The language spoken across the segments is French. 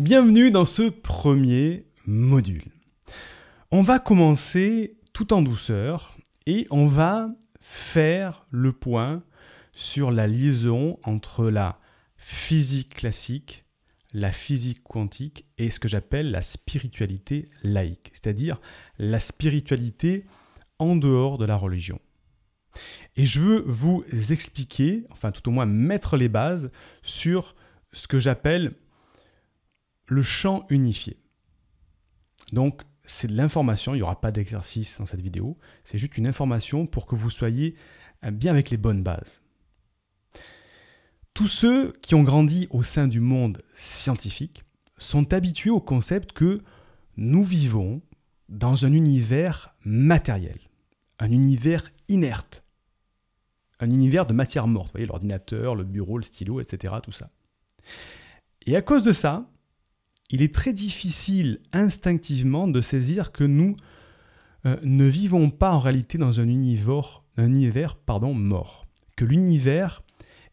Bienvenue dans ce premier module. On va commencer tout en douceur et on va faire le point sur la liaison entre la physique classique, la physique quantique et ce que j'appelle la spiritualité laïque, c'est-à-dire la spiritualité en dehors de la religion. Et je veux vous expliquer, enfin tout au moins mettre les bases sur ce que j'appelle le champ unifié. Donc c'est de l'information, il n'y aura pas d'exercice dans cette vidéo, c'est juste une information pour que vous soyez euh, bien avec les bonnes bases. Tous ceux qui ont grandi au sein du monde scientifique sont habitués au concept que nous vivons dans un univers matériel, un univers inerte, un univers de matière morte, vous voyez, l'ordinateur, le bureau, le stylo, etc., tout ça. Et à cause de ça, il est très difficile instinctivement de saisir que nous euh, ne vivons pas en réalité dans un univers, un univers pardon, mort, que l'univers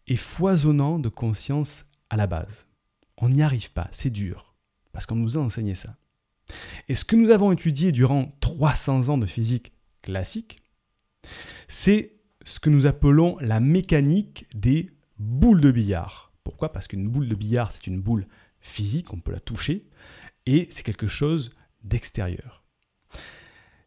est foisonnant de conscience à la base. On n'y arrive pas, c'est dur, parce qu'on nous a enseigné ça. Et ce que nous avons étudié durant 300 ans de physique classique, c'est ce que nous appelons la mécanique des boules de billard. Pourquoi? Parce qu'une boule de billard, c'est une boule physique, on peut la toucher, et c'est quelque chose d'extérieur.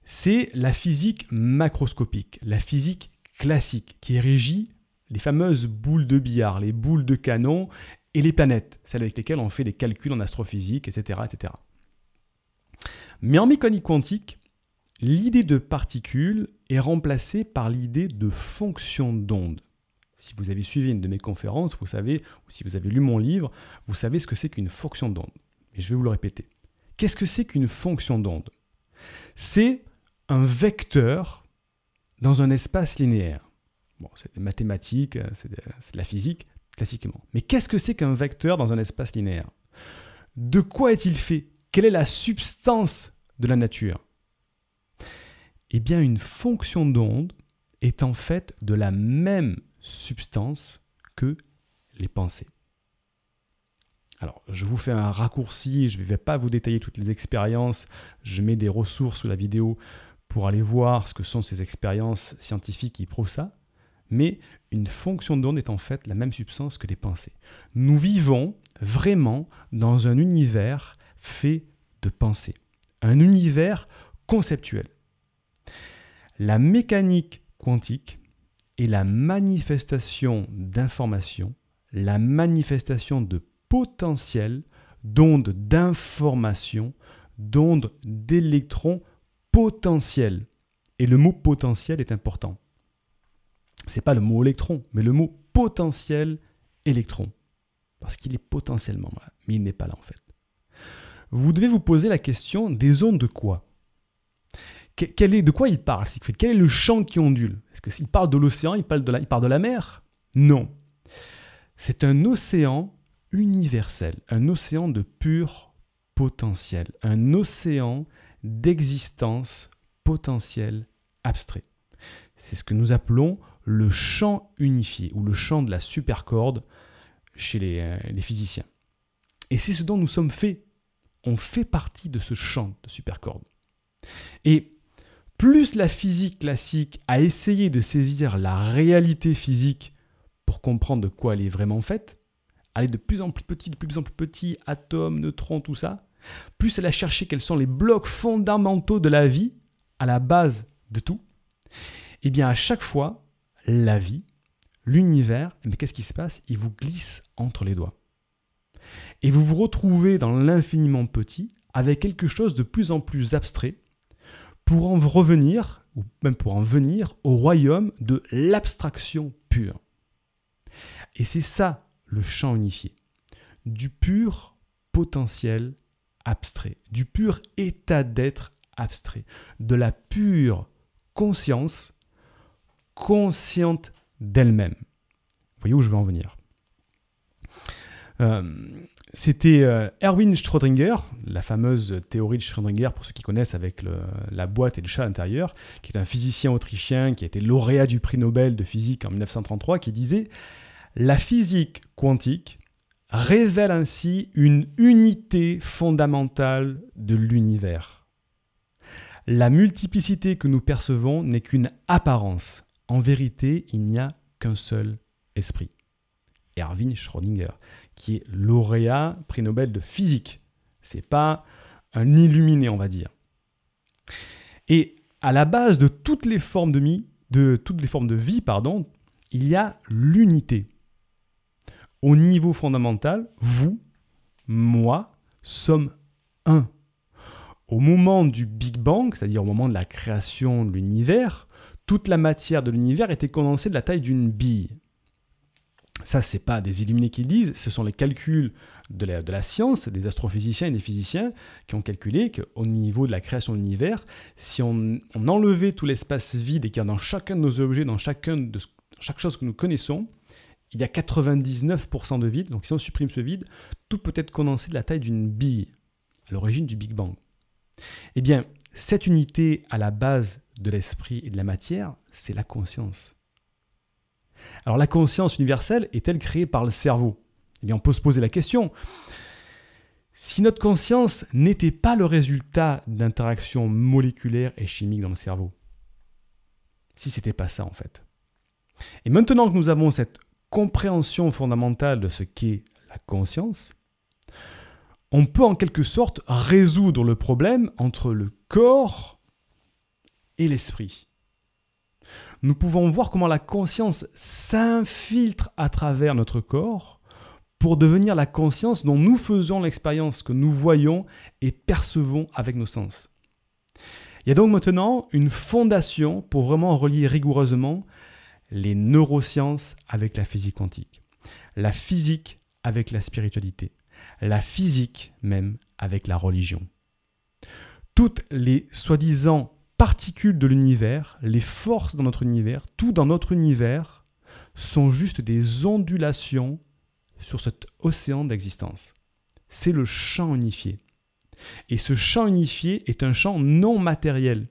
C'est la physique macroscopique, la physique classique, qui régit les fameuses boules de billard, les boules de canon et les planètes, celles avec lesquelles on fait des calculs en astrophysique, etc. etc. Mais en mécanique quantique, l'idée de particule est remplacée par l'idée de fonction d'onde. Si vous avez suivi une de mes conférences, vous savez, ou si vous avez lu mon livre, vous savez ce que c'est qu'une fonction d'onde. Et je vais vous le répéter. Qu'est-ce que c'est qu'une fonction d'onde? C'est un vecteur dans un espace linéaire. Bon, c'est des mathématiques, c'est de, de la physique, classiquement. Mais qu'est-ce que c'est qu'un vecteur dans un espace linéaire? De quoi est-il fait? Quelle est la substance de la nature? Eh bien, une fonction d'onde est en fait de la même substance que les pensées. Alors, je vous fais un raccourci, je ne vais pas vous détailler toutes les expériences, je mets des ressources sous la vidéo pour aller voir ce que sont ces expériences scientifiques qui prouvent ça, mais une fonction d'onde est en fait la même substance que les pensées. Nous vivons vraiment dans un univers fait de pensées, un univers conceptuel. La mécanique quantique est la manifestation d'informations, la manifestation de potentiel, d'ondes d'information, d'ondes d'électrons potentiels. Et le mot potentiel est important. C'est pas le mot électron, mais le mot potentiel électron. Parce qu'il est potentiellement là, mais il n'est pas là en fait. Vous devez vous poser la question des ondes de quoi? Est, de quoi il parle Quel est le champ qui ondule? Est-ce qu'il parle de l'océan il, parle de la, il parle de la mer? Non. C'est un océan universel, un océan de pur potentiel, un océan d'existence potentielle abstrait. C'est ce que nous appelons le champ unifié ou le champ de la supercorde chez les, euh, les physiciens. Et c'est ce dont nous sommes faits. On fait partie de ce champ de supercorde. Et plus la physique classique a essayé de saisir la réalité physique pour comprendre de quoi elle est vraiment faite, aller de plus en plus petit, de plus en plus petit, atomes, neutrons, tout ça, plus elle a cherché quels sont les blocs fondamentaux de la vie, à la base de tout, et eh bien à chaque fois, la vie, l'univers, mais eh qu'est-ce qui se passe? Il vous glisse entre les doigts. Et vous vous retrouvez dans l'infiniment petit avec quelque chose de plus en plus abstrait, pour en revenir, ou même pour en venir, au royaume de l'abstraction pure. Et c'est ça le champ unifié. Du pur potentiel abstrait, du pur état d'être abstrait, de la pure conscience consciente d'elle-même. Vous voyez où je veux en venir euh, c'était euh, Erwin Schrödinger, la fameuse théorie de Schrödinger, pour ceux qui connaissent, avec la boîte et le chat à l'intérieur, qui est un physicien autrichien qui a été lauréat du prix Nobel de physique en 1933, qui disait La physique quantique révèle ainsi une unité fondamentale de l'univers. La multiplicité que nous percevons n'est qu'une apparence. En vérité, il n'y a qu'un seul esprit. Erwin Schrödinger, qui est lauréat prix Nobel de physique. C'est pas un illuminé, on va dire. Et à la base de toutes les formes de, vie, de, il y a l'unité. Au niveau fondamental, vous, moi, sommes un. Au moment du Big Bang, c'est-à-dire au moment de la création de l'univers, toute la matière de l'univers était condensée de la taille d'une bille. Ça, c'est pas des illuminés qui le disent, ce sont les calculs de la, de la, science, des astrophysiciens et des physiciens qui ont calculé qu'au niveau de la création de l'univers, si on, enlevait tout l'espace vide et qu'il y a dans chacun de nos objets, dans chacun de chaque chose que nous connaissons, il y a 99% de vide. Donc si on supprime ce vide, tout peut être condensé de la taille d'une bille, à l'origine du Big Bang. Eh bien, cette unité à la base de l'esprit et de la matière, c'est la conscience. Alors la conscience universelle est-elle créée par le cerveau? Eh bien, on peut se poser la question. Si notre conscience n'était pas le résultat d'interactions moléculaires et chimiques dans le cerveau, si c'était pas ça en fait. Et maintenant que nous avons cette compréhension fondamentale de ce qu'est la conscience, on peut en quelque sorte résoudre le problème entre le corps et l'esprit. Nous pouvons voir comment la conscience s'infiltre à travers notre corps pour devenir la conscience dont nous faisons l'expérience, que nous voyons et percevons avec nos sens. Il y a donc maintenant une fondation pour vraiment relier rigoureusement les neurosciences avec la physique quantique, la physique avec la spiritualité, la physique même avec la religion. Toutes les soi-disant particules de l'univers, les forces dans notre univers, tout dans notre univers, sont juste des ondulations sur cet océan d'existence. C'est le champ unifié. Et ce champ unifié est un champ non matériel.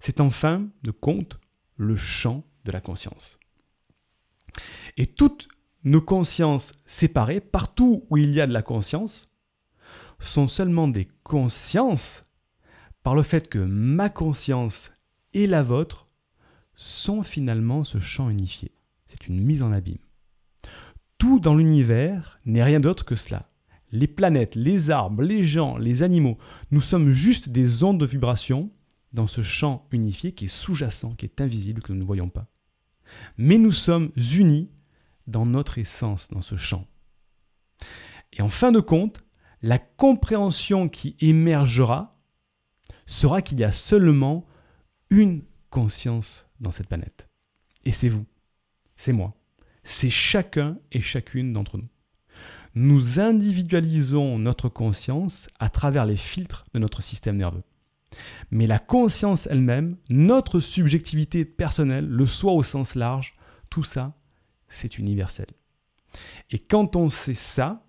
C'est en fin de compte le champ de la conscience. Et toutes nos consciences séparées, partout où il y a de la conscience, sont seulement des consciences par le fait que ma conscience et la vôtre sont finalement ce champ unifié. C'est une mise en abîme. Tout dans l'univers n'est rien d'autre que cela. Les planètes, les arbres, les gens, les animaux, nous sommes juste des ondes de vibration dans ce champ unifié qui est sous-jacent, qui est invisible, que nous ne voyons pas. Mais nous sommes unis dans notre essence, dans ce champ. Et en fin de compte, la compréhension qui émergera sera qu'il y a seulement une conscience dans cette planète. Et c'est vous, c'est moi, c'est chacun et chacune d'entre nous. Nous individualisons notre conscience à travers les filtres de notre système nerveux. Mais la conscience elle-même, notre subjectivité personnelle, le soi au sens large, tout ça, c'est universel. Et quand on sait ça,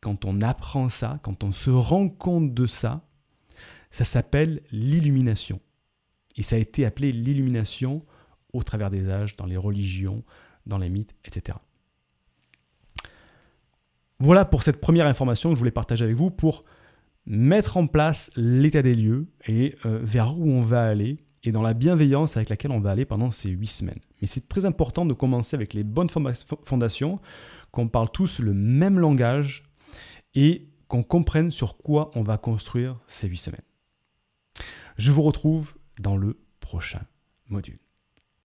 quand on apprend ça, quand on se rend compte de ça, ça s'appelle l'illumination. Et ça a été appelé l'illumination au travers des âges, dans les religions, dans les mythes, etc. Voilà pour cette première information que je voulais partager avec vous pour mettre en place l'état des lieux et euh, vers où on va aller et dans la bienveillance avec laquelle on va aller pendant ces huit semaines. Mais c'est très important de commencer avec les bonnes fondations, qu'on parle tous le même langage et qu'on comprenne sur quoi on va construire ces huit semaines. Je vous retrouve dans le prochain module.